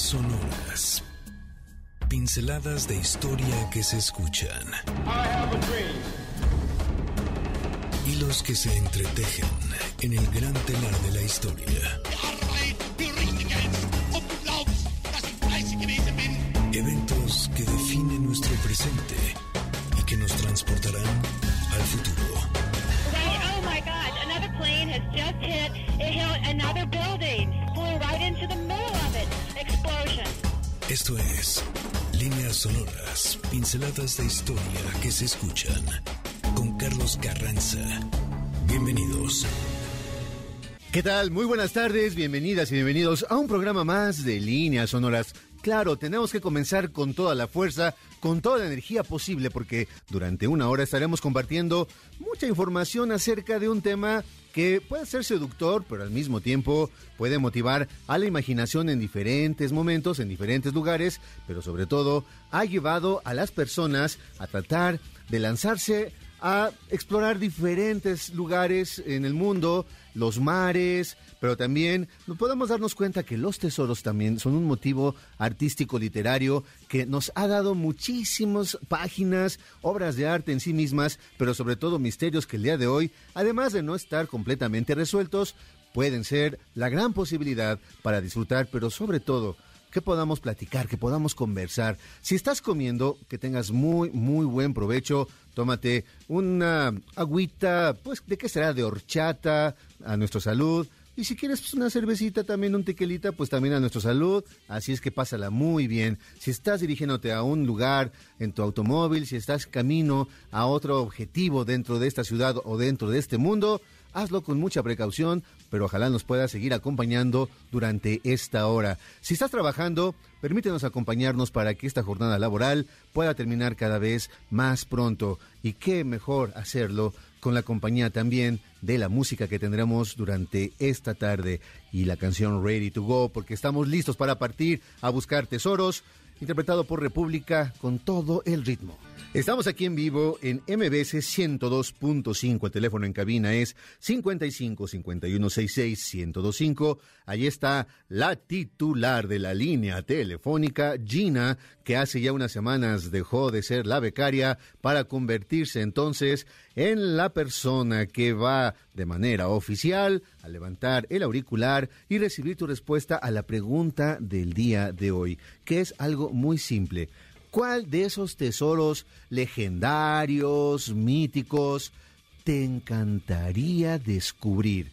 sonoras. Pinceladas de historia que se escuchan. Hilos que se entretejen en el gran telar de la historia. Eventos que definen nuestro presente y que nos transportarán al futuro. oh my God, another plane has just hit, it hit another building, flew right into the middle. Esto es Líneas Sonoras, pinceladas de historia que se escuchan. Con Carlos Carranza. Bienvenidos. ¿Qué tal? Muy buenas tardes, bienvenidas y bienvenidos a un programa más de Líneas Sonoras. Claro, tenemos que comenzar con toda la fuerza, con toda la energía posible, porque durante una hora estaremos compartiendo mucha información acerca de un tema que puede ser seductor, pero al mismo tiempo puede motivar a la imaginación en diferentes momentos, en diferentes lugares, pero sobre todo ha llevado a las personas a tratar de lanzarse a explorar diferentes lugares en el mundo, los mares, pero también podemos darnos cuenta que los tesoros también son un motivo artístico literario que nos ha dado muchísimas páginas, obras de arte en sí mismas, pero sobre todo misterios que el día de hoy, además de no estar completamente resueltos, pueden ser la gran posibilidad para disfrutar, pero sobre todo que podamos platicar, que podamos conversar. Si estás comiendo, que tengas muy, muy buen provecho. Tómate una agüita, pues, ¿de qué será? De horchata, a nuestra salud. Y si quieres pues, una cervecita, también un tequilita, pues también a nuestra salud. Así es que pásala muy bien. Si estás dirigiéndote a un lugar en tu automóvil, si estás camino a otro objetivo dentro de esta ciudad o dentro de este mundo, hazlo con mucha precaución, pero ojalá nos pueda seguir acompañando durante esta hora. Si estás trabajando, permítenos acompañarnos para que esta jornada laboral pueda terminar cada vez más pronto. Y qué mejor hacerlo con la compañía también de la música que tendremos durante esta tarde y la canción Ready to Go, porque estamos listos para partir a buscar tesoros, interpretado por República con todo el ritmo. Estamos aquí en vivo en MBS 102.5. El teléfono en cabina es 55 51 66 1025. Allí está la titular de la línea telefónica, Gina, que hace ya unas semanas dejó de ser la becaria para convertirse entonces en la persona que va de manera oficial a levantar el auricular y recibir tu respuesta a la pregunta del día de hoy, que es algo muy simple. ¿Cuál de esos tesoros legendarios, míticos, te encantaría descubrir?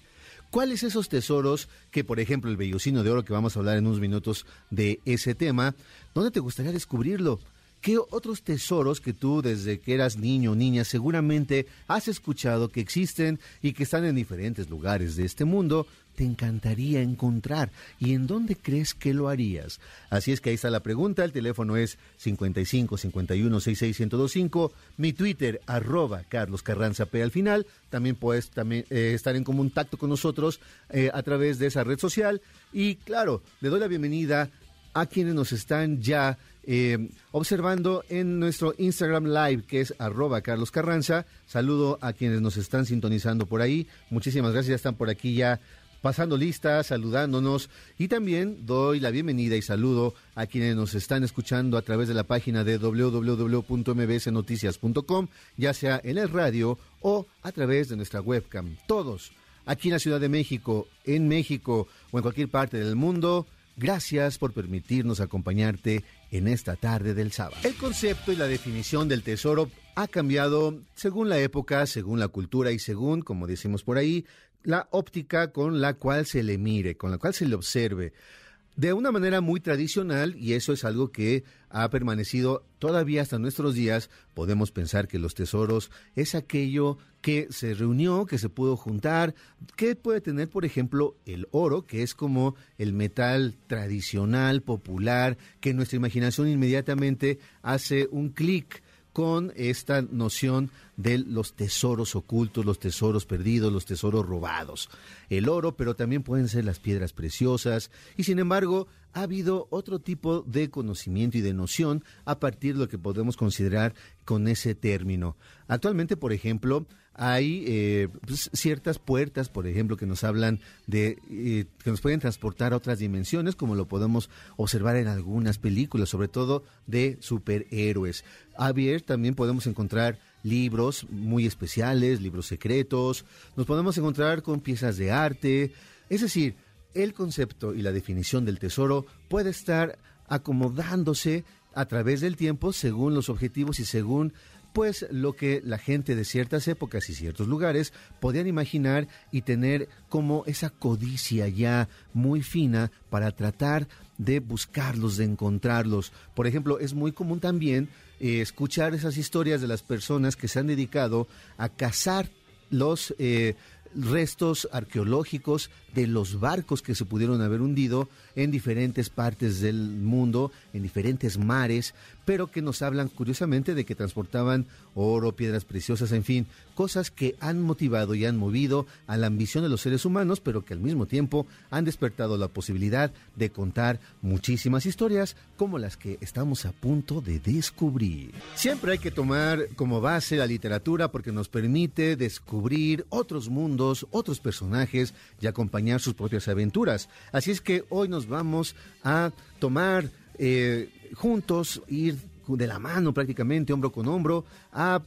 ¿Cuáles esos tesoros que, por ejemplo, el vellocino de oro, que vamos a hablar en unos minutos de ese tema, ¿dónde te gustaría descubrirlo? ¿Qué otros tesoros que tú desde que eras niño o niña seguramente has escuchado que existen y que están en diferentes lugares de este mundo te encantaría encontrar y en dónde crees que lo harías? Así es que ahí está la pregunta, el teléfono es 55 51 66 1025, mi Twitter arroba Carlos Carranza P al final, también puedes también, eh, estar en contacto con nosotros eh, a través de esa red social. Y claro, le doy la bienvenida a quienes nos están ya eh, observando en nuestro Instagram Live, que es arroba Carlos Carranza. Saludo a quienes nos están sintonizando por ahí. Muchísimas gracias, ya están por aquí ya pasando listas, saludándonos y también doy la bienvenida y saludo a quienes nos están escuchando a través de la página de www.mbsnoticias.com, ya sea en el radio o a través de nuestra webcam. Todos, aquí en la Ciudad de México, en México o en cualquier parte del mundo, Gracias por permitirnos acompañarte en esta tarde del sábado. El concepto y la definición del tesoro ha cambiado según la época, según la cultura y según, como decimos por ahí, la óptica con la cual se le mire, con la cual se le observe de una manera muy tradicional y eso es algo que ha permanecido todavía hasta nuestros días. Podemos pensar que los tesoros es aquello que se reunió, que se pudo juntar, que puede tener, por ejemplo, el oro, que es como el metal tradicional, popular, que nuestra imaginación inmediatamente hace un clic con esta noción de los tesoros ocultos, los tesoros perdidos, los tesoros robados. El oro, pero también pueden ser las piedras preciosas, y sin embargo ha habido otro tipo de conocimiento y de noción a partir de lo que podemos considerar con ese término. Actualmente, por ejemplo, hay eh, pues, ciertas puertas, por ejemplo, que nos hablan de eh, que nos pueden transportar a otras dimensiones, como lo podemos observar en algunas películas, sobre todo de superhéroes. Javier, también podemos encontrar libros muy especiales, libros secretos, nos podemos encontrar con piezas de arte, es decir, el concepto y la definición del tesoro puede estar acomodándose a través del tiempo según los objetivos y según pues lo que la gente de ciertas épocas y ciertos lugares podían imaginar y tener como esa codicia ya muy fina para tratar de buscarlos, de encontrarlos. Por ejemplo, es muy común también eh, escuchar esas historias de las personas que se han dedicado a cazar los eh, restos arqueológicos de los barcos que se pudieron haber hundido en diferentes partes del mundo, en diferentes mares, pero que nos hablan curiosamente de que transportaban oro, piedras preciosas, en fin, cosas que han motivado y han movido a la ambición de los seres humanos, pero que al mismo tiempo han despertado la posibilidad de contar muchísimas historias como las que estamos a punto de descubrir. Siempre hay que tomar como base la literatura porque nos permite descubrir otros mundos, otros personajes y acompañar sus propias aventuras. Así es que hoy nos vamos a tomar eh, juntos, ir de la mano prácticamente, hombro con hombro, a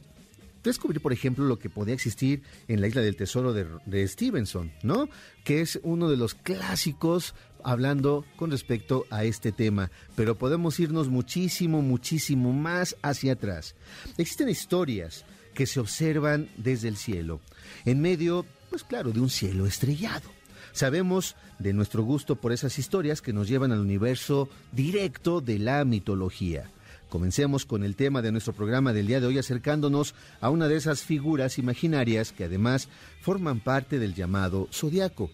descubrir, por ejemplo, lo que podía existir en la isla del tesoro de, de, Stevenson, ¿no? Que es uno de los clásicos hablando con respecto a este tema, pero podemos irnos muchísimo, muchísimo más hacia atrás. Existen historias que se observan desde el cielo, en medio, pues claro, de un cielo estrellado. Sabemos de nuestro gusto por esas historias que nos llevan al universo directo de la mitología. Comencemos con el tema de nuestro programa del día de hoy acercándonos a una de esas figuras imaginarias que además forman parte del llamado zodiaco,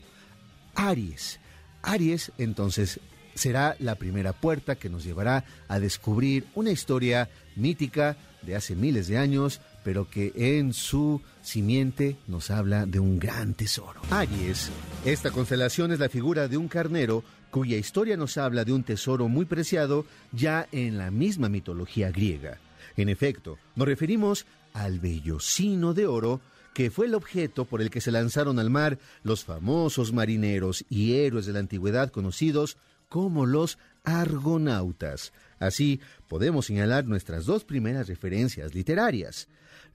Aries. Aries entonces será la primera puerta que nos llevará a descubrir una historia mítica de hace miles de años, pero que en su simiente nos habla de un gran tesoro. Aries, esta constelación es la figura de un carnero cuya historia nos habla de un tesoro muy preciado ya en la misma mitología griega. En efecto, nos referimos al vellocino de oro, que fue el objeto por el que se lanzaron al mar los famosos marineros y héroes de la antigüedad conocidos como los argonautas. Así podemos señalar nuestras dos primeras referencias literarias.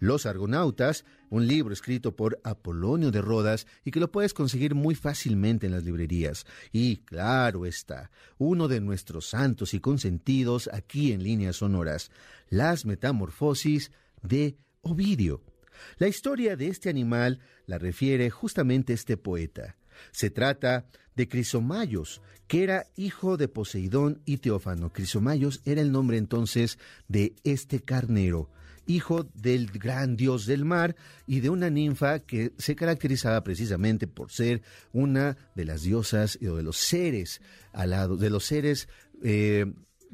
Los Argonautas, un libro escrito por Apolonio de Rodas y que lo puedes conseguir muy fácilmente en las librerías. Y claro está, uno de nuestros santos y consentidos aquí en líneas sonoras, las Metamorfosis de Ovidio. La historia de este animal la refiere justamente este poeta. Se trata de Crisomayos, que era hijo de Poseidón y Teófano. Crisomayos era el nombre entonces de este carnero, hijo del gran dios del mar y de una ninfa que se caracterizaba precisamente por ser una de las diosas o de los seres alados, de los seres eh,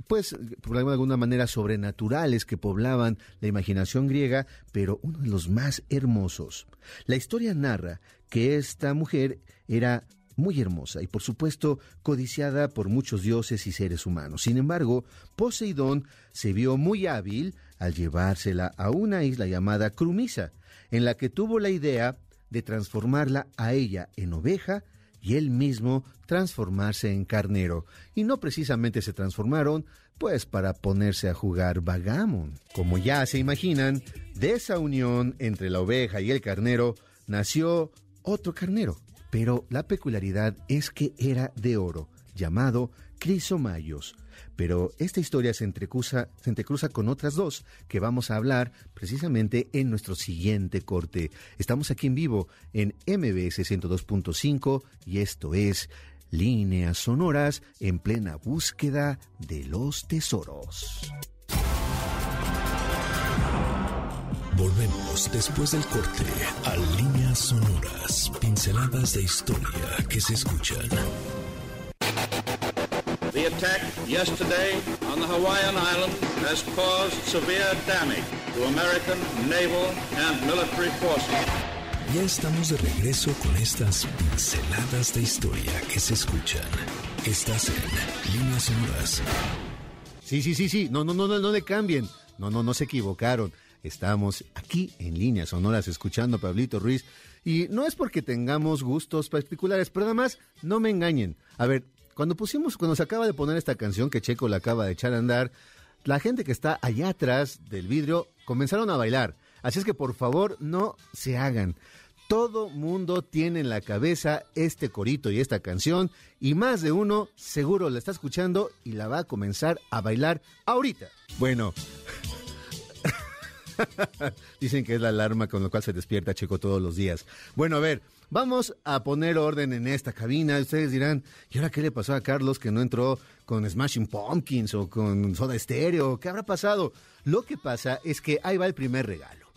pues, por alguna manera sobrenaturales que poblaban la imaginación griega, pero uno de los más hermosos. La historia narra que esta mujer era muy hermosa y por supuesto codiciada por muchos dioses y seres humanos. Sin embargo, Poseidón se vio muy hábil al llevársela a una isla llamada Crumisa, en la que tuvo la idea de transformarla a ella en oveja y él mismo transformarse en carnero. Y no precisamente se transformaron, pues para ponerse a jugar vagamon. Como ya se imaginan, de esa unión entre la oveja y el carnero nació otro carnero, pero la peculiaridad es que era de oro, llamado Crisomayos. Pero esta historia se entrecruza, se entrecruza con otras dos que vamos a hablar precisamente en nuestro siguiente corte. Estamos aquí en vivo en MBS 102.5 y esto es Líneas Sonoras en plena búsqueda de los tesoros. Volvemos después del corte a líneas sonoras, pinceladas de historia que se escuchan. Yesterday on the Hawaiian Island has caused severe damage to American naval and military forces. Ya estamos de regreso con estas pinceladas de historia que se escuchan. Estás en líneas sonoras. Sí, sí, sí, sí. No, no, no, no, no le cambien. No, no, no se equivocaron. estamos aquí en líneas sonoras escuchando a Pablito Ruiz. Y no es porque tengamos gustos particulares, pero además no me engañen. A ver, cuando pusimos, cuando se acaba de poner esta canción que Checo la acaba de echar a andar, la gente que está allá atrás del vidrio comenzaron a bailar. Así es que por favor no se hagan. Todo mundo tiene en la cabeza este corito y esta canción y más de uno seguro la está escuchando y la va a comenzar a bailar ahorita. Bueno, dicen que es la alarma con la cual se despierta Checo todos los días. Bueno, a ver, vamos a poner orden en esta cabina. Ustedes dirán, ¿y ahora qué le pasó a Carlos que no entró con Smashing Pumpkins o con Soda Stereo? ¿Qué habrá pasado? Lo que pasa es que ahí va el primer regalo.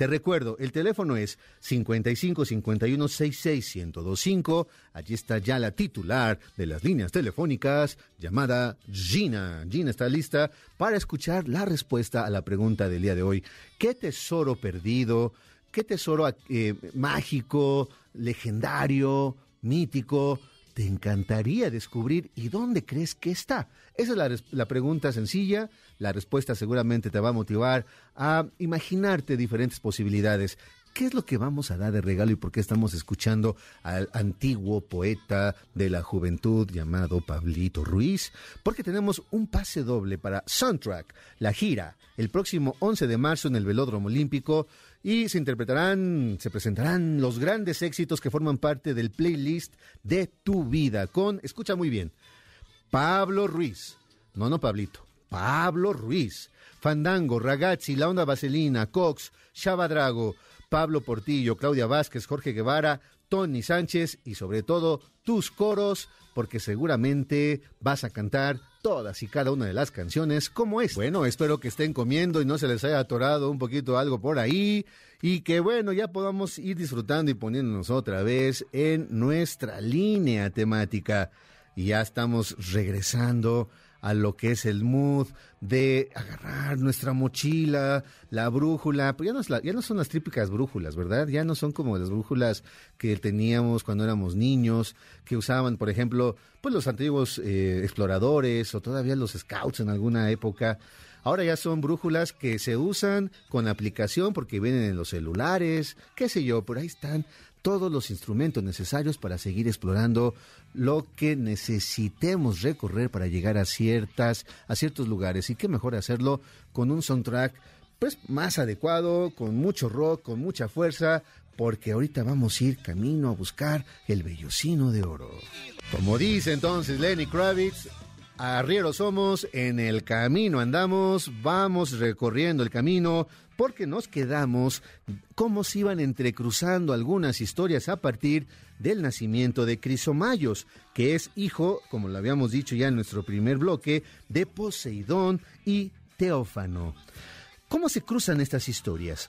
Te recuerdo, el teléfono es 55 51 66 1025. Allí está ya la titular de las líneas telefónicas llamada Gina. Gina está lista para escuchar la respuesta a la pregunta del día de hoy. ¿Qué tesoro perdido? ¿Qué tesoro eh, mágico, legendario, mítico? te encantaría descubrir y dónde crees que está? Esa es la, la, pregunta sencilla. La respuesta seguramente te va a motivar a imaginarte diferentes posibilidades. ¿Qué es lo que vamos a dar de regalo y por qué estamos escuchando al antiguo poeta de la juventud llamado Pablito Ruiz? Porque tenemos un pase doble para Soundtrack, la gira, el próximo 11 de marzo en el Velódromo Olímpico y se interpretarán, se presentarán los grandes éxitos que forman parte del playlist de tu vida con, escucha muy bien, Pablo Ruiz, no, no Pablito, Pablo Ruiz, Fandango, Ragazzi, La Onda Vaselina, Cox, Chava Drago, Pablo Portillo, Claudia Vázquez, Jorge Guevara, Tony Sánchez y sobre todo tus coros, porque seguramente vas a cantar todas y cada una de las canciones como es. Bueno, espero que estén comiendo y no se les haya atorado un poquito algo por ahí y que bueno, ya podamos ir disfrutando y poniéndonos otra vez en nuestra línea temática. Y ya estamos regresando a lo que es el mood de agarrar nuestra mochila, la brújula, pues ya no, ya no son las típicas brújulas, ¿verdad? Ya no son como las brújulas que teníamos cuando éramos niños, que usaban, por ejemplo, pues los antiguos eh, exploradores o todavía los scouts en alguna época. Ahora ya son brújulas que se usan con aplicación porque vienen en los celulares, qué sé yo, por ahí están todos los instrumentos necesarios para seguir explorando lo que necesitemos recorrer para llegar a ciertas a ciertos lugares y qué mejor hacerlo con un soundtrack pues más adecuado, con mucho rock, con mucha fuerza, porque ahorita vamos a ir camino a buscar el vellocino de oro. Como dice entonces Lenny Kravitz, arrieros somos, en el camino andamos, vamos recorriendo el camino, porque nos quedamos como si iban entrecruzando algunas historias a partir del nacimiento de Crisomayos, que es hijo, como lo habíamos dicho ya en nuestro primer bloque, de Poseidón y Teófano. ¿Cómo se cruzan estas historias?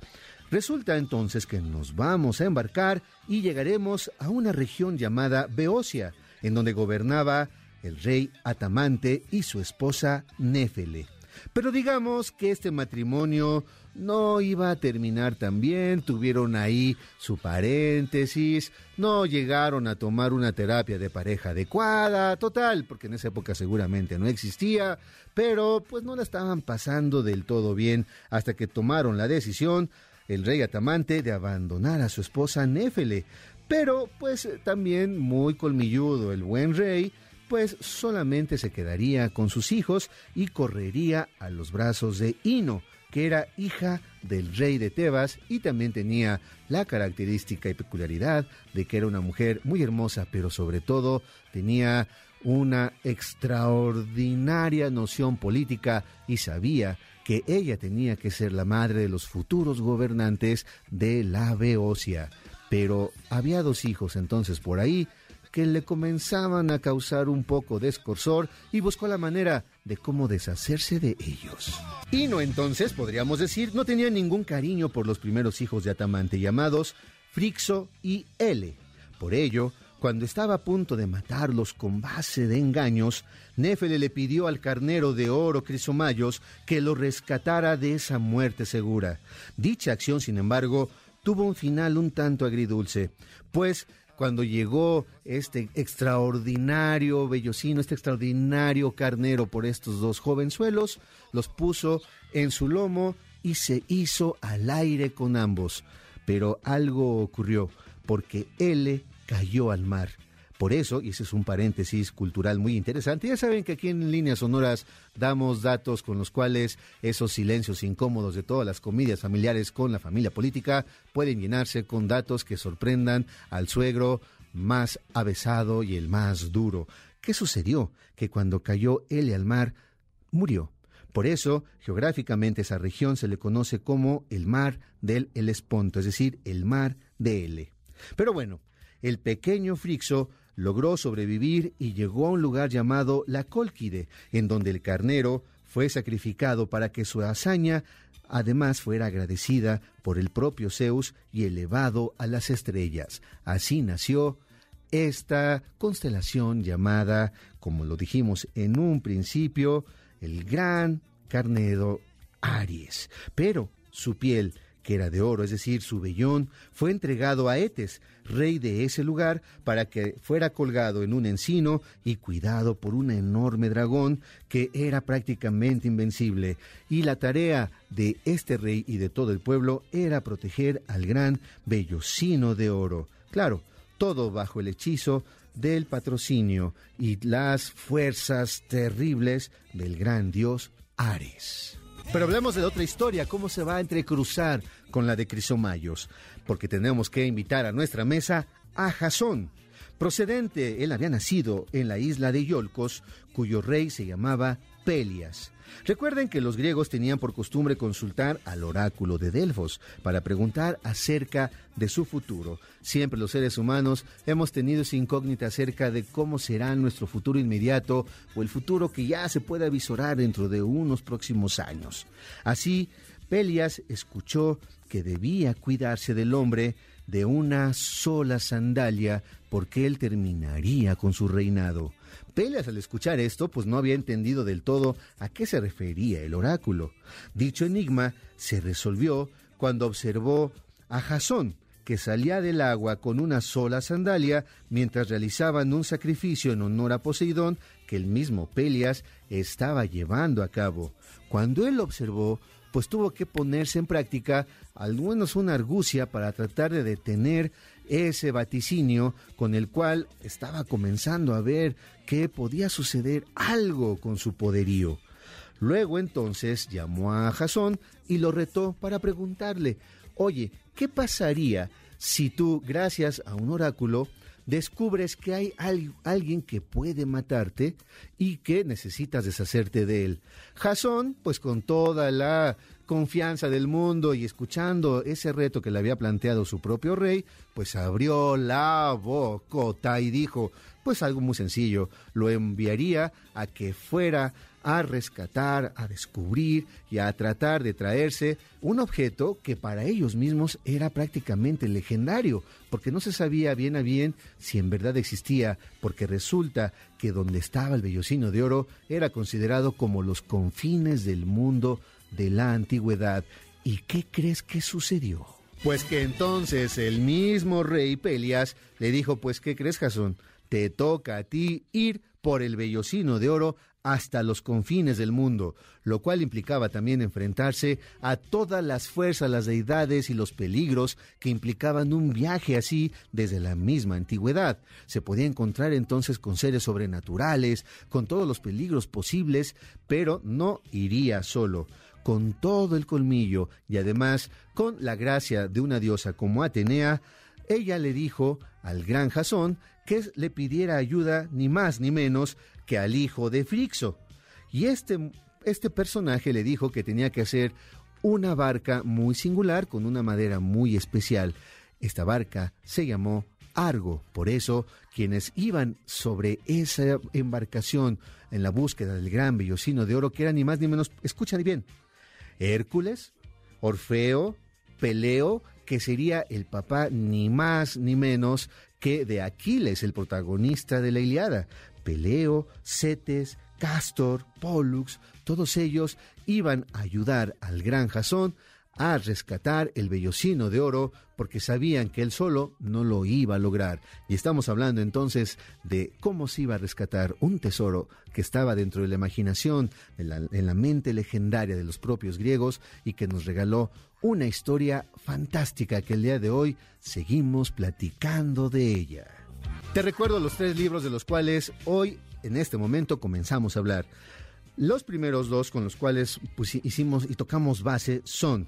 Resulta entonces que nos vamos a embarcar y llegaremos a una región llamada Beocia, en donde gobernaba el rey Atamante y su esposa Néfele. Pero digamos que este matrimonio no iba a terminar tan bien, tuvieron ahí su paréntesis, no llegaron a tomar una terapia de pareja adecuada, total, porque en esa época seguramente no existía, pero pues no la estaban pasando del todo bien hasta que tomaron la decisión el rey Atamante de abandonar a su esposa Néfele. Pero pues también muy colmilludo el buen rey, pues solamente se quedaría con sus hijos y correría a los brazos de Ino, que era hija del rey de Tebas y también tenía la característica y peculiaridad de que era una mujer muy hermosa, pero sobre todo tenía una extraordinaria noción política y sabía que ella tenía que ser la madre de los futuros gobernantes de la Beocia. Pero había dos hijos entonces por ahí que le comenzaban a causar un poco de escorsor y buscó la manera de cómo deshacerse de ellos. Ino entonces, podríamos decir, no tenía ningún cariño por los primeros hijos de Atamante llamados Frixo y Ele. Por ello, cuando estaba a punto de matarlos con base de engaños, Néfele le pidió al carnero de oro Crisomayos que lo rescatara de esa muerte segura. Dicha acción, sin embargo, tuvo un final un tanto agridulce, pues cuando llegó este extraordinario bellocino, este extraordinario carnero por estos dos jovenzuelos, los puso en su lomo y se hizo al aire con ambos. Pero algo ocurrió, porque L cayó al mar. Por eso, y ese es un paréntesis cultural muy interesante, ya saben que aquí en Líneas Sonoras damos datos con los cuales esos silencios incómodos de todas las comidas familiares con la familia política pueden llenarse con datos que sorprendan al suegro más avesado y el más duro. ¿Qué sucedió? Que cuando cayó L al mar, murió. Por eso, geográficamente esa región se le conoce como el mar del Helesponto, es decir, el mar de L. Pero bueno, el pequeño Frixo logró sobrevivir y llegó a un lugar llamado la Cólquide, en donde el carnero fue sacrificado para que su hazaña además fuera agradecida por el propio Zeus y elevado a las estrellas. Así nació esta constelación llamada, como lo dijimos en un principio, el gran carnero Aries. Pero su piel que era de oro, es decir, su vellón, fue entregado a Etes, rey de ese lugar, para que fuera colgado en un encino y cuidado por un enorme dragón que era prácticamente invencible. Y la tarea de este rey y de todo el pueblo era proteger al gran vellocino de oro. Claro, todo bajo el hechizo del patrocinio y las fuerzas terribles del gran dios Ares. Pero hablemos de otra historia, cómo se va a entrecruzar con la de Crisomayos, porque tenemos que invitar a nuestra mesa a Jasón. Procedente, él había nacido en la isla de Iolcos, cuyo rey se llamaba Pelias. Recuerden que los griegos tenían por costumbre consultar al oráculo de Delfos para preguntar acerca de su futuro. Siempre los seres humanos hemos tenido esa incógnita acerca de cómo será nuestro futuro inmediato o el futuro que ya se pueda visorar dentro de unos próximos años. Así, Pelias escuchó que debía cuidarse del hombre de una sola sandalia porque él terminaría con su reinado. Pelias al escuchar esto, pues no había entendido del todo a qué se refería el oráculo. Dicho enigma se resolvió cuando observó a Jasón, que salía del agua con una sola sandalia mientras realizaban un sacrificio en honor a Poseidón que el mismo Pelias estaba llevando a cabo. Cuando él observó, pues tuvo que ponerse en práctica al menos una argucia para tratar de detener ese vaticinio con el cual estaba comenzando a ver que podía suceder algo con su poderío. Luego entonces llamó a Jasón y lo retó para preguntarle, oye, ¿qué pasaría si tú, gracias a un oráculo, descubres que hay alguien que puede matarte y que necesitas deshacerte de él. Jasón, pues con toda la confianza del mundo y escuchando ese reto que le había planteado su propio rey, pues abrió la bocota y dijo, pues algo muy sencillo, lo enviaría a que fuera a rescatar, a descubrir y a tratar de traerse un objeto que para ellos mismos era prácticamente legendario, porque no se sabía bien a bien si en verdad existía, porque resulta que donde estaba el vellocino de oro era considerado como los confines del mundo de la antigüedad. ¿Y qué crees que sucedió? Pues que entonces el mismo rey Pelias le dijo, pues ¿qué crees, Jasón? Te toca a ti ir por el vellocino de oro hasta los confines del mundo, lo cual implicaba también enfrentarse a todas las fuerzas, las deidades y los peligros que implicaban un viaje así desde la misma antigüedad. Se podía encontrar entonces con seres sobrenaturales, con todos los peligros posibles, pero no iría solo con todo el colmillo y además con la gracia de una diosa como Atenea, ella le dijo al gran Jasón que le pidiera ayuda ni más ni menos que al hijo de Frixo. Y este, este personaje le dijo que tenía que hacer una barca muy singular con una madera muy especial. Esta barca se llamó Argo. Por eso, quienes iban sobre esa embarcación en la búsqueda del gran vellocino de oro, que era ni más ni menos, escuchen bien, Hércules, Orfeo, Peleo, que sería el papá ni más ni menos que de Aquiles, el protagonista de la Iliada. Peleo, Cetes, Castor, Pollux, todos ellos iban a ayudar al gran Jasón a rescatar el vellocino de oro porque sabían que él solo no lo iba a lograr. Y estamos hablando entonces de cómo se iba a rescatar un tesoro que estaba dentro de la imaginación, en la, en la mente legendaria de los propios griegos y que nos regaló una historia fantástica que el día de hoy seguimos platicando de ella. Te recuerdo los tres libros de los cuales hoy, en este momento, comenzamos a hablar. Los primeros dos con los cuales pues, hicimos y tocamos base son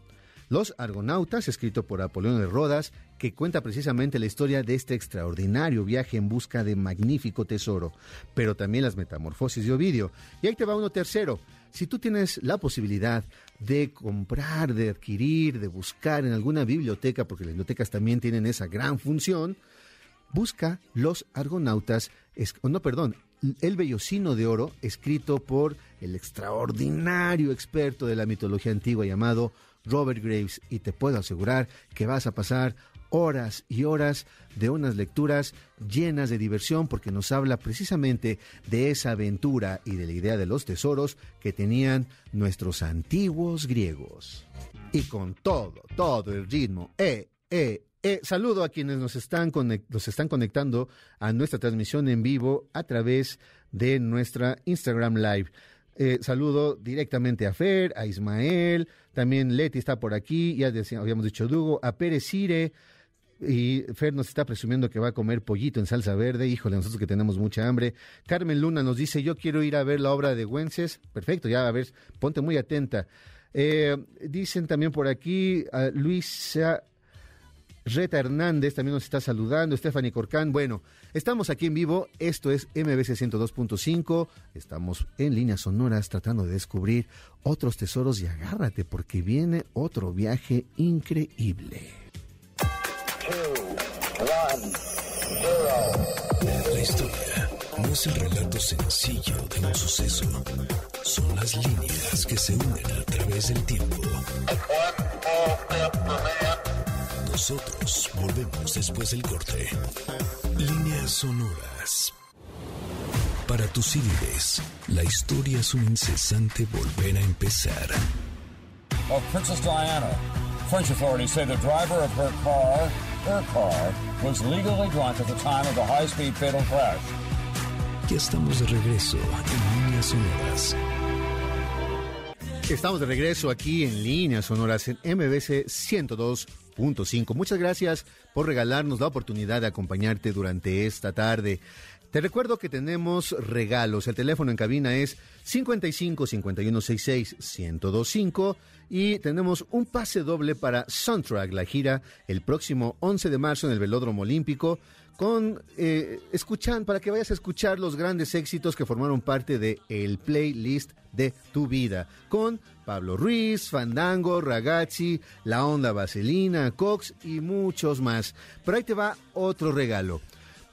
Los Argonautas, escrito por Apolión de Rodas, que cuenta precisamente la historia de este extraordinario viaje en busca de magnífico tesoro, pero también las metamorfosis de Ovidio. Y ahí te va uno tercero. Si tú tienes la posibilidad de comprar, de adquirir, de buscar en alguna biblioteca, porque las bibliotecas también tienen esa gran función, busca Los Argonautas, no, perdón, El Bellocino de Oro, escrito por el extraordinario experto de la mitología antigua llamado Robert Graves, y te puedo asegurar que vas a pasar horas y horas de unas lecturas llenas de diversión porque nos habla precisamente de esa aventura y de la idea de los tesoros que tenían nuestros antiguos griegos. Y con todo, todo el ritmo, eh, eh, eh, saludo a quienes nos están, nos están conectando a nuestra transmisión en vivo a través de nuestra Instagram Live. Eh, saludo directamente a Fer, a Ismael, también Leti está por aquí, ya habíamos dicho Dugo, a Pérez Cire, y Fer nos está presumiendo que va a comer pollito en salsa verde. Híjole, nosotros que tenemos mucha hambre. Carmen Luna nos dice, yo quiero ir a ver la obra de Güences. Perfecto, ya a ver, ponte muy atenta. Eh, dicen también por aquí, a Luisa Reta Hernández también nos está saludando, Stephanie Corcán. Bueno, estamos aquí en vivo, esto es MBC 102.5, estamos en líneas sonoras tratando de descubrir otros tesoros y agárrate porque viene otro viaje increíble. La historia no es el relato sencillo de un suceso, son las líneas que se unen a través del tiempo. Nosotros volvemos después del corte. Líneas sonoras. Para tus CDs, la historia es un incesante volver a empezar. Of Princess Diana, French authorities say the driver of her car, her car, was legally drunk at the time of the high-speed fatal crash. Ya estamos de regreso en Líneas Sonoras. Estamos de regreso aquí en Líneas Sonoras en MBC 102.5. Muchas gracias por regalarnos la oportunidad de acompañarte durante esta tarde. Te recuerdo que tenemos regalos. El teléfono en cabina es 55 51 66 1025 y tenemos un pase doble para Soundtrack, la gira el próximo 11 de marzo en el Velódromo Olímpico con eh, escuchan para que vayas a escuchar los grandes éxitos que formaron parte de el playlist de tu vida con Pablo Ruiz, Fandango, Ragazzi, La Onda Vaselina, Cox y muchos más. Pero ahí te va otro regalo.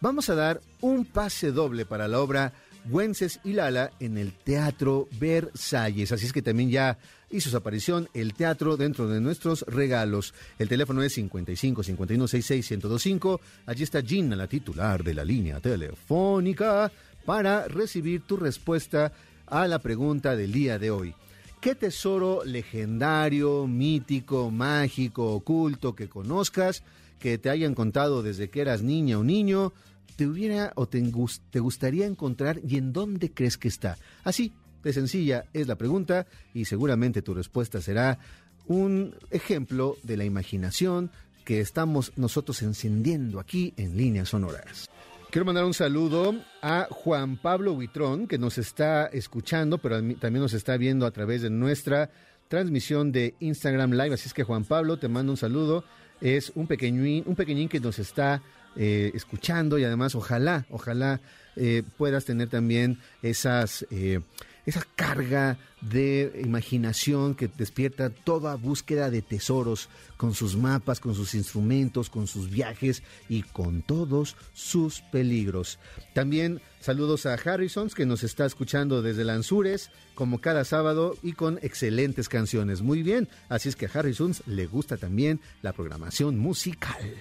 Vamos a dar un pase doble para la obra Güences y Lala en el Teatro Versalles. Así es que también ya hizo su aparición el teatro dentro de nuestros regalos. El teléfono es 55 51 66 1025. Allí está Gina, la titular de la línea telefónica, para recibir tu respuesta a la pregunta del día de hoy. ¿Qué tesoro legendario, mítico, mágico, oculto que conozcas, que te hayan contado desde que eras niña o niño, te hubiera o te, gustaría encontrar y en dónde crees que está? Así, de sencilla es la pregunta y seguramente tu respuesta será un ejemplo de la imaginación que estamos nosotros encendiendo aquí en líneas sonoras. Quiero mandar un saludo a Juan Pablo Huitrón, que nos está escuchando, pero también nos está viendo a través de nuestra transmisión de Instagram Live. Así es que Juan Pablo, te mando un saludo. Es un pequeñín, un pequeñín que nos está eh, escuchando y además ojalá, ojalá eh, puedas tener también esas... Eh, esa carga de imaginación que despierta toda búsqueda de tesoros con sus mapas, con sus instrumentos, con sus viajes y con todos sus peligros. También saludos a Harrison que nos está escuchando desde Lanzures como cada sábado y con excelentes canciones. Muy bien, así es que a Harrison le gusta también la programación musical.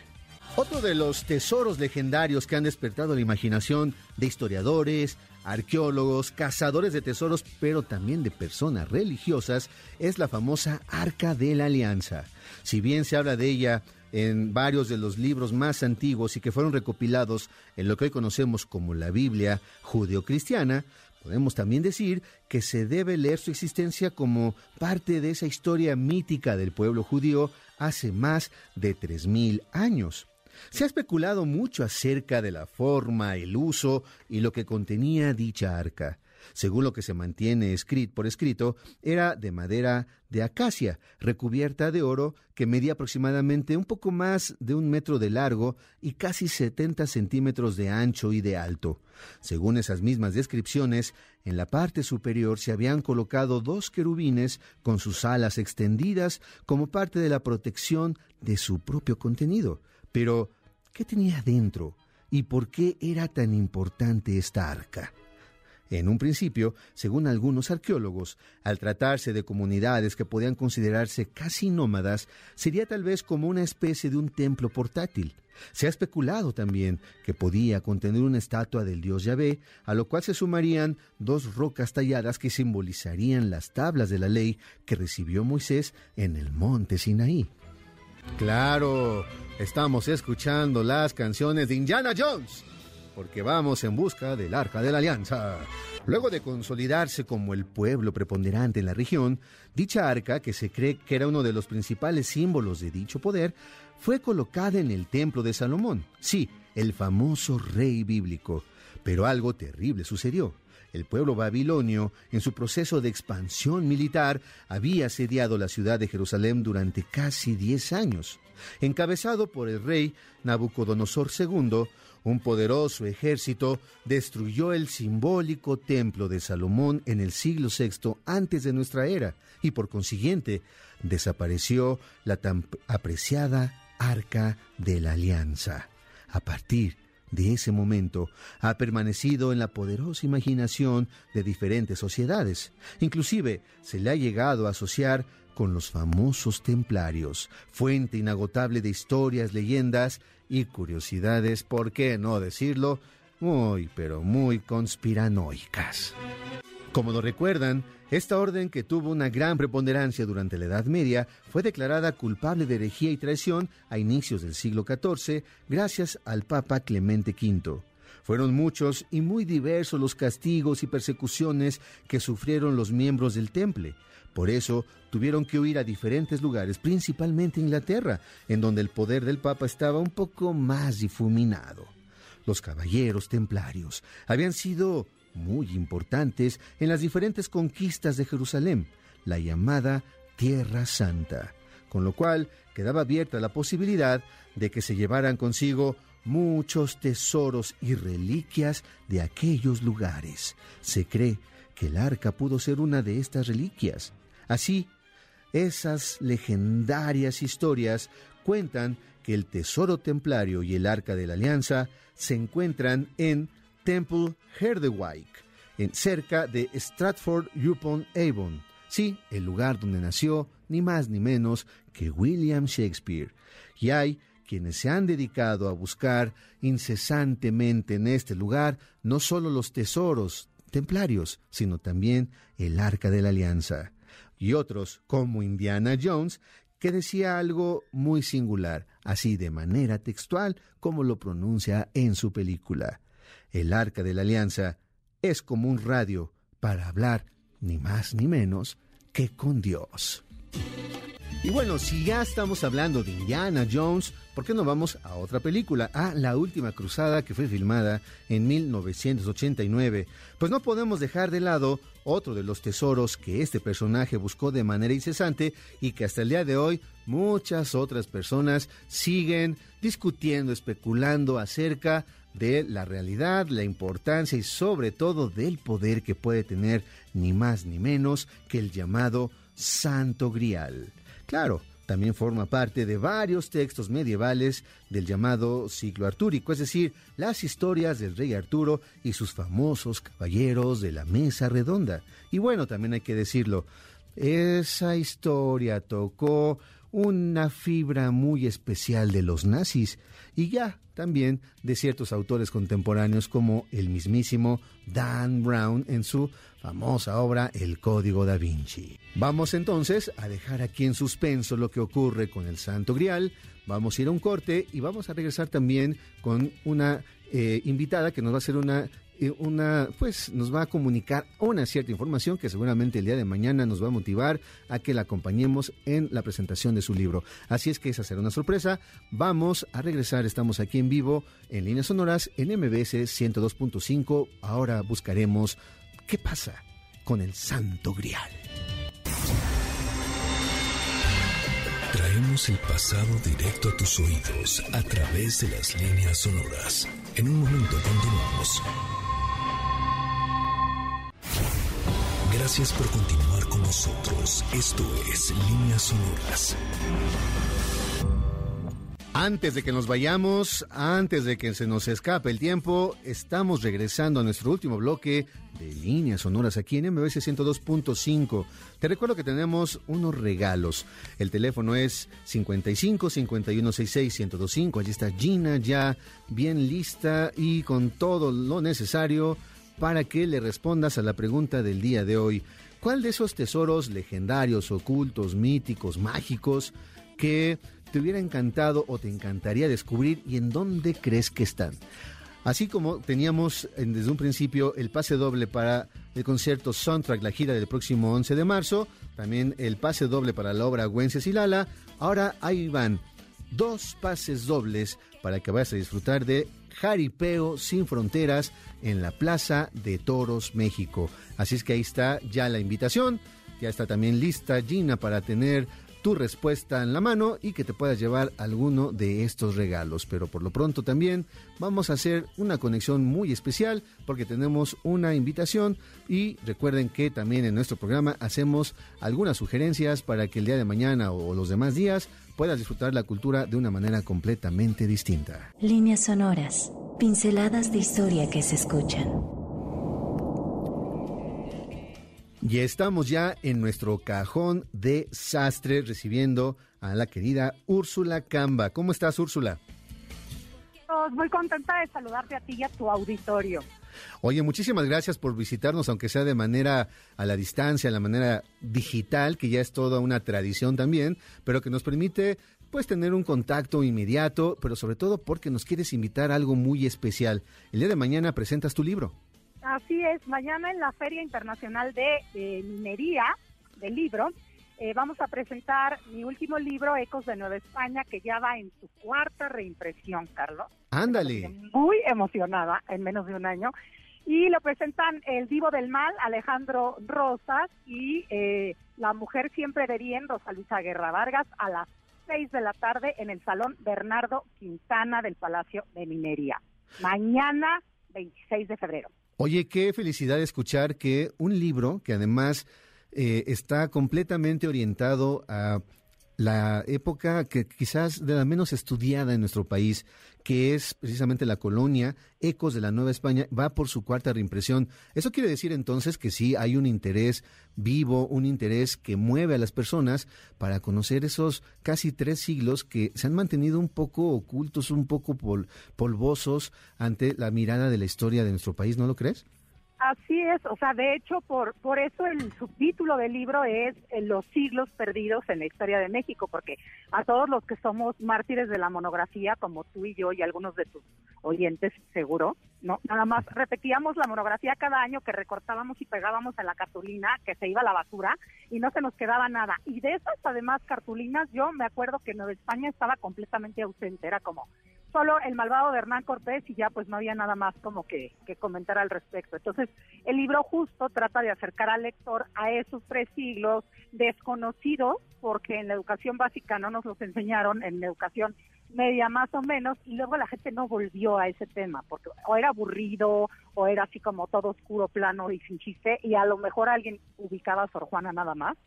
Otro de los tesoros legendarios que han despertado la imaginación de historiadores, arqueólogos, cazadores de tesoros, pero también de personas religiosas, es la famosa Arca de la Alianza. Si bien se habla de ella en varios de los libros más antiguos y que fueron recopilados en lo que hoy conocemos como la Biblia judeocristiana, podemos también decir que se debe leer su existencia como parte de esa historia mítica del pueblo judío hace más de 3.000 años. Se ha especulado mucho acerca de la forma, el uso y lo que contenía dicha arca. Según lo que se mantiene escrito, por escrito, era de madera de acacia, recubierta de oro, que medía aproximadamente un poco más de un metro de largo y casi 70 centímetros de ancho y de alto. Según esas mismas descripciones, en la parte superior se habían colocado dos querubines con sus alas extendidas como parte de la protección de su propio contenido. Pero, ¿qué tenía dentro? ¿Y por qué era tan importante esta arca? En un principio, según algunos arqueólogos, al tratarse de comunidades que podían considerarse casi nómadas, sería tal vez como una especie de un templo portátil. Se ha especulado también que podía contener una estatua del dios Yahvé, a lo cual se sumarían dos rocas talladas que simbolizarían las tablas de la ley que recibió Moisés en el monte Sinaí. Claro, estamos escuchando las canciones de Indiana Jones, porque vamos en busca del Arca de la Alianza. Luego de consolidarse como el pueblo preponderante en la región, dicha arca, que se cree que era uno de los principales símbolos de dicho poder, fue colocada en el templo de Salomón, sí, el famoso rey bíblico. Pero algo terrible sucedió. El pueblo babilonio, en su proceso de expansión militar, había asediado la ciudad de Jerusalén durante casi diez años. Encabezado por el rey Nabucodonosor II, un poderoso ejército destruyó el simbólico templo de Salomón en el siglo VI antes de nuestra era y por consiguiente desapareció la tan apreciada Arca de la Alianza. A partir de ese momento ha permanecido en la poderosa imaginación de diferentes sociedades. Inclusive se le ha llegado a asociar con los famosos templarios, fuente inagotable de historias, leyendas y curiosidades, ¿por qué no decirlo? Muy, pero muy conspiranoicas. Como lo recuerdan, esta orden, que tuvo una gran preponderancia durante la Edad Media, fue declarada culpable de herejía y traición a inicios del siglo XIV gracias al Papa Clemente V. Fueron muchos y muy diversos los castigos y persecuciones que sufrieron los miembros del Temple. Por eso tuvieron que huir a diferentes lugares, principalmente Inglaterra, en donde el poder del Papa estaba un poco más difuminado. Los caballeros templarios habían sido muy importantes en las diferentes conquistas de Jerusalén, la llamada Tierra Santa, con lo cual quedaba abierta la posibilidad de que se llevaran consigo muchos tesoros y reliquias de aquellos lugares. Se cree que el arca pudo ser una de estas reliquias. Así, esas legendarias historias cuentan que el tesoro templario y el arca de la alianza se encuentran en Temple Herdewyk, en cerca de Stratford upon Avon. Sí, el lugar donde nació ni más ni menos que William Shakespeare. Y hay quienes se han dedicado a buscar incesantemente en este lugar no solo los tesoros templarios, sino también el arca de la alianza. Y otros, como Indiana Jones, que decía algo muy singular, así de manera textual como lo pronuncia en su película. El arca de la alianza es como un radio para hablar ni más ni menos que con Dios. Y bueno, si ya estamos hablando de Indiana Jones, ¿por qué no vamos a otra película? A La Última Cruzada, que fue filmada en 1989. Pues no podemos dejar de lado otro de los tesoros que este personaje buscó de manera incesante y que hasta el día de hoy muchas otras personas siguen discutiendo, especulando acerca de la realidad, la importancia y sobre todo del poder que puede tener ni más ni menos que el llamado Santo Grial. Claro, también forma parte de varios textos medievales del llamado siglo artúrico, es decir, las historias del rey Arturo y sus famosos caballeros de la mesa redonda. Y bueno, también hay que decirlo, esa historia tocó una fibra muy especial de los nazis y ya también de ciertos autores contemporáneos como el mismísimo Dan Brown en su famosa obra El Código da Vinci. Vamos entonces a dejar aquí en suspenso lo que ocurre con el Santo Grial, vamos a ir a un corte y vamos a regresar también con una eh, invitada que nos va a hacer una una, pues nos va a comunicar una cierta información que seguramente el día de mañana nos va a motivar a que la acompañemos en la presentación de su libro. Así es que esa será una sorpresa. Vamos a regresar, estamos aquí en vivo en líneas sonoras en MBS 102.5. Ahora buscaremos qué pasa con el Santo Grial. Traemos el pasado directo a tus oídos a través de las líneas sonoras. En un momento continuamos. Gracias por continuar con nosotros. Esto es Líneas Sonoras. Antes de que nos vayamos, antes de que se nos escape el tiempo, estamos regresando a nuestro último bloque de líneas sonoras aquí en MBS 102.5. Te recuerdo que tenemos unos regalos. El teléfono es 55 5166 1025. Allí está Gina ya bien lista y con todo lo necesario para que le respondas a la pregunta del día de hoy. ¿Cuál de esos tesoros legendarios, ocultos, míticos, mágicos que te hubiera encantado o te encantaría descubrir y en dónde crees que están? Así como teníamos desde un principio el pase doble para el concierto Soundtrack, la gira del próximo 11 de marzo, también el pase doble para la obra Güences y Lala, ahora ahí van dos pases dobles para que vayas a disfrutar de Jaripeo sin fronteras en la Plaza de Toros, México. Así es que ahí está ya la invitación. Ya está también lista Gina para tener tu respuesta en la mano y que te puedas llevar alguno de estos regalos. Pero por lo pronto también vamos a hacer una conexión muy especial porque tenemos una invitación y recuerden que también en nuestro programa hacemos algunas sugerencias para que el día de mañana o los demás días puedas disfrutar la cultura de una manera completamente distinta. Líneas sonoras, pinceladas de historia que se escuchan. Y estamos ya en nuestro cajón de sastre recibiendo a la querida Úrsula Camba. ¿Cómo estás, Úrsula? Muy contenta de saludarte a ti y a tu auditorio. Oye, muchísimas gracias por visitarnos, aunque sea de manera a la distancia, la manera digital, que ya es toda una tradición también, pero que nos permite pues tener un contacto inmediato, pero sobre todo porque nos quieres invitar a algo muy especial. El día de mañana presentas tu libro. Así es, mañana en la Feria Internacional de, Minería del Libro eh, vamos a presentar mi último libro, Ecos de Nueva España, que ya va en su cuarta reimpresión, Carlos. Ándale. Muy emocionada en menos de un año. Y lo presentan El Vivo del Mal, Alejandro Rosas, y eh, La Mujer Siempre de Bien, Rosa Luisa Guerra Vargas, a las seis de la tarde en el Salón Bernardo Quintana del Palacio de Minería. Mañana, 26 de febrero. Oye, qué felicidad escuchar que un libro que además eh, está completamente orientado a la época que quizás de la menos estudiada en nuestro país, que es precisamente la colonia Ecos de la Nueva España, va por su cuarta reimpresión. Eso quiere decir entonces que sí hay un interés vivo, un interés que mueve a las personas para conocer esos casi tres siglos que se han mantenido un poco ocultos, un poco polvosos ante la mirada de la historia de nuestro país, ¿no lo crees? Así es, o sea, de hecho, por, por eso el subtítulo del libro es eh, Los siglos perdidos en la historia de México, porque a todos los que somos mártires de la monografía, como tú y yo y algunos de tus oyentes seguro, no nada más repetíamos la monografía cada año que recortábamos y pegábamos en la cartulina que se iba a la basura y no se nos quedaba nada. Y de esas además cartulinas, yo me acuerdo que Nueva España estaba completamente ausente, era como solo el malvado de Hernán Cortés y ya pues no había nada más como que, que, comentar al respecto. Entonces, el libro justo trata de acercar al lector a esos tres siglos desconocidos, porque en la educación básica no nos los enseñaron, en la educación media más o menos, y luego la gente no volvió a ese tema, porque o era aburrido, o era así como todo oscuro, plano y sin chiste, y a lo mejor alguien ubicaba a Sor Juana nada más.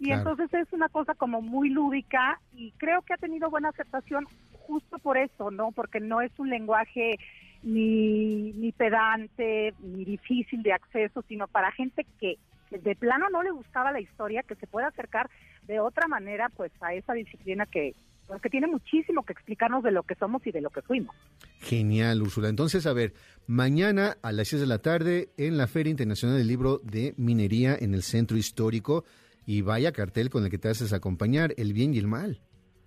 Y entonces es una cosa como muy lúdica y creo que ha tenido buena aceptación justo por eso, ¿no? Porque no es un lenguaje ni, ni pedante, ni difícil de acceso, sino para gente que de plano no le gustaba la historia, que se puede acercar de otra manera pues a esa disciplina que pues, que tiene muchísimo que explicarnos de lo que somos y de lo que fuimos. Genial, Úrsula. Entonces, a ver, mañana a las 6 de la tarde en la Feria Internacional del Libro de Minería en el Centro Histórico y vaya cartel con el que te haces acompañar, el bien y el mal.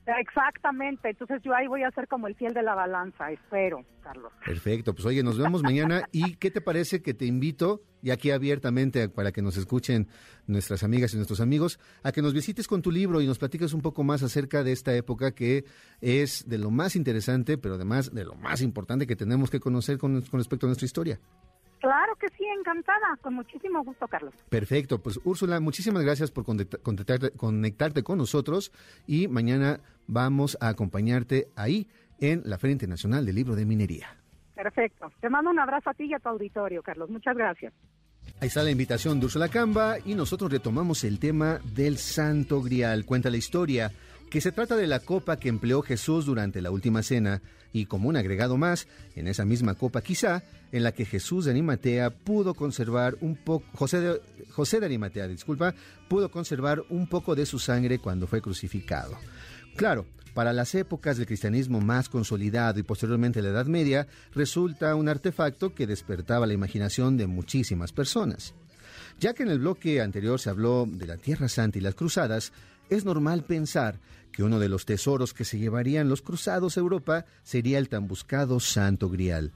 Exactamente, entonces yo ahí voy a ser como el fiel de la balanza, espero, Carlos. Perfecto, pues oye, nos vemos mañana y ¿qué te parece que te invito, y aquí abiertamente para que nos escuchen nuestras amigas y nuestros amigos, a que nos visites con tu libro y nos platiques un poco más acerca de esta época que es de lo más interesante, pero además de lo más importante que tenemos que conocer con, con respecto a nuestra historia? Claro que sí, encantada, con muchísimo gusto, Carlos. Perfecto, pues Úrsula, muchísimas gracias por conectarte, conectarte, con nosotros y mañana vamos a acompañarte ahí en la Feria Internacional del Libro de Minería. Perfecto, te mando un abrazo a ti y a tu auditorio, Carlos, muchas gracias. Ahí está la invitación de Úrsula Camba y nosotros retomamos el tema del Santo Grial. Cuenta la historia que se trata de la copa que empleó Jesús durante la última cena y como un agregado más, en esa misma copa quizá, en la que Jesús de Animatea pudo conservar un poco, José de, José de Animatea, disculpa, pudo conservar un poco de su sangre cuando fue crucificado. Claro, para las épocas del cristianismo más consolidado y posteriormente la Edad Media, resulta un artefacto que despertaba la imaginación de muchísimas personas. Ya que en el bloque anterior se habló de la Tierra Santa y las cruzadas, es normal pensar que uno de los tesoros que se llevarían los cruzados a Europa sería el tan buscado Santo Grial.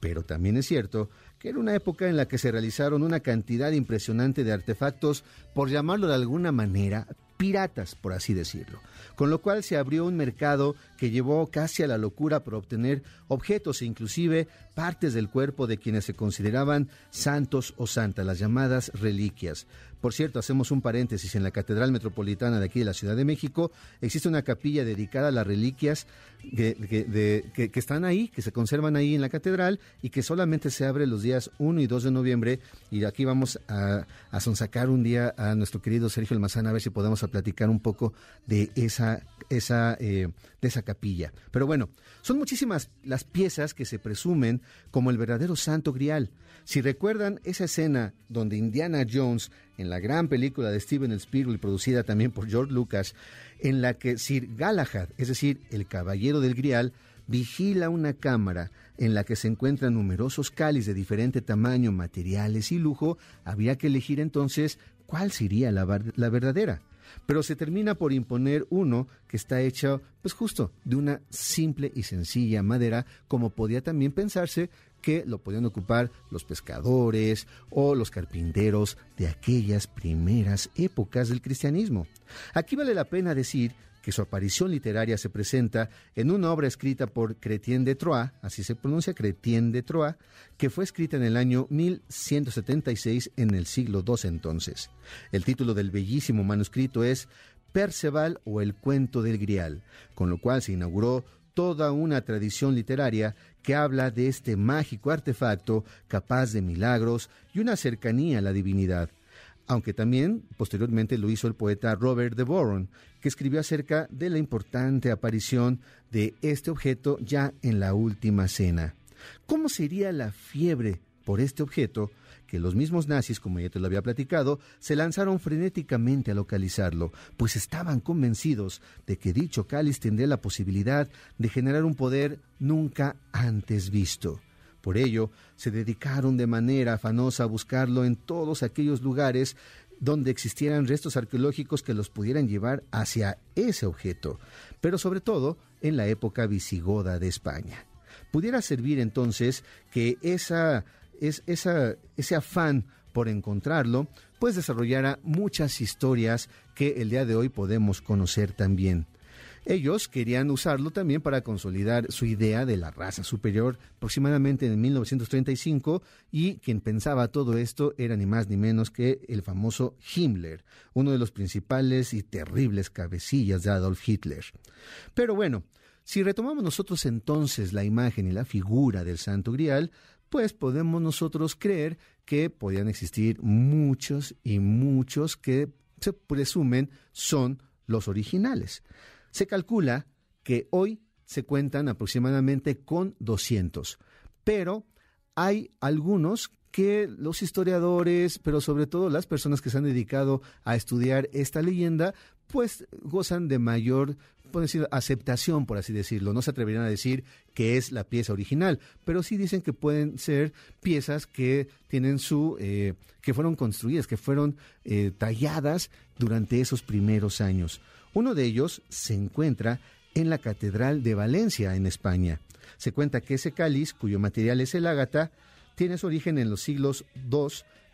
Pero también es cierto que era una época en la que se realizaron una cantidad impresionante de artefactos, por llamarlo de alguna manera, piratas, por así decirlo, con lo cual se abrió un mercado que llevó casi a la locura por obtener objetos e inclusive partes del cuerpo de quienes se consideraban santos o santas, las llamadas reliquias. Por cierto, hacemos un paréntesis, en la Catedral Metropolitana de aquí de la Ciudad de México existe una capilla dedicada a las reliquias que, están ahí, que se conservan ahí en la catedral y que solamente se abre los días 1 y 2 de noviembre. Y aquí vamos a, a sonsacar un día a nuestro querido Sergio Almazán a ver si podemos platicar un poco de esa, esa, eh, de esa capilla. Pero bueno, son muchísimas las piezas que se presumen como el verdadero santo grial. Si recuerdan esa escena donde Indiana Jones, en la gran película de Steven Spielberg, producida también por George Lucas, en la que Sir Galahad, es decir, el caballero del grial, vigila una cámara en la que se encuentran numerosos cáliz de diferente tamaño, materiales y lujo, había que elegir entonces cuál sería la, la verdadera pero se termina por imponer uno que está hecho, pues justo, de una simple y sencilla madera, como podía también pensarse que lo podían ocupar los pescadores o los carpinteros de aquellas primeras épocas del cristianismo. Aquí vale la pena decir que su aparición literaria se presenta en una obra escrita por Chrétien de Troyes, así se pronuncia Chrétien de Troyes, que fue escrita en el año 1176 en el siglo II entonces. El título del bellísimo manuscrito es Perceval o el cuento del Grial, con lo cual se inauguró toda una tradición literaria que habla de este mágico artefacto capaz de milagros y una cercanía a la divinidad aunque también posteriormente lo hizo el poeta Robert de Boron, que escribió acerca de la importante aparición de este objeto ya en la última cena. ¿Cómo sería la fiebre por este objeto que los mismos nazis, como ya te lo había platicado, se lanzaron frenéticamente a localizarlo, pues estaban convencidos de que dicho cáliz tendría la posibilidad de generar un poder nunca antes visto. Por ello, se dedicaron de manera afanosa a buscarlo en todos aquellos lugares donde existieran restos arqueológicos que los pudieran llevar hacia ese objeto, pero sobre todo en la época visigoda de España. Pudiera servir entonces que esa, es, esa, ese afán por encontrarlo, pues desarrollara muchas historias que el día de hoy podemos conocer también. Ellos querían usarlo también para consolidar su idea de la raza superior aproximadamente en 1935 y quien pensaba todo esto era ni más ni menos que el famoso Himmler, uno de los principales y terribles cabecillas de Adolf Hitler. Pero bueno, si retomamos nosotros entonces la imagen y la figura del Santo Grial, pues podemos nosotros creer que podían existir muchos y muchos que se presumen son los originales. Se calcula que hoy se cuentan aproximadamente con 200, pero hay algunos que los historiadores, pero sobre todo las personas que se han dedicado a estudiar esta leyenda, pues gozan de mayor decir, aceptación, por así decirlo. No se atreverían a decir que es la pieza original, pero sí dicen que pueden ser piezas que tienen su, eh, que fueron construidas, que fueron eh, talladas durante esos primeros años. Uno de ellos se encuentra en la Catedral de Valencia, en España. Se cuenta que ese cáliz, cuyo material es el ágata, tiene su origen en los siglos II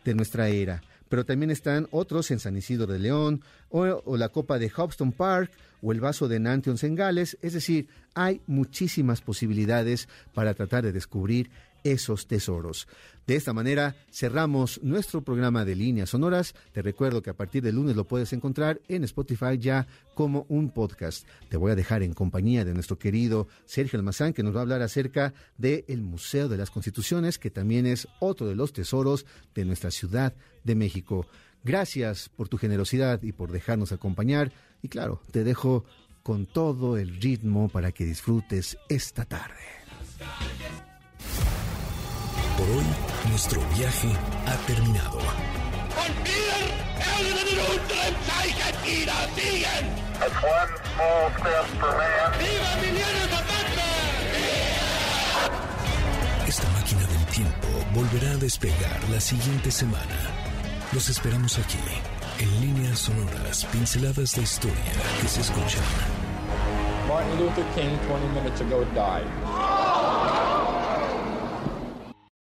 de nuestra era pero también están otros en San Isidro de León, o, la copa de Hobston Park, o el vaso de Nantions en Gales, es decir, hay muchísimas posibilidades para tratar de descubrir esos tesoros. De esta manera cerramos nuestro programa de líneas sonoras. Te recuerdo que a partir del lunes lo puedes encontrar en Spotify ya como un podcast. Te voy a dejar en compañía de nuestro querido Sergio Almazán que nos va a hablar acerca del el Museo de las Constituciones, que también es otro de los tesoros de nuestra Ciudad de México. Gracias por tu generosidad y por dejarnos acompañar. Y claro, te dejo con todo el ritmo para que disfrutes esta tarde. Por hoy, nuestro viaje ha terminado. Esta máquina del tiempo volverá a despegar la siguiente semana. Los esperamos aquí, en líneas sonoras, pinceladas de historia que se escuchan. Martin Luther King 20 minutes ago died.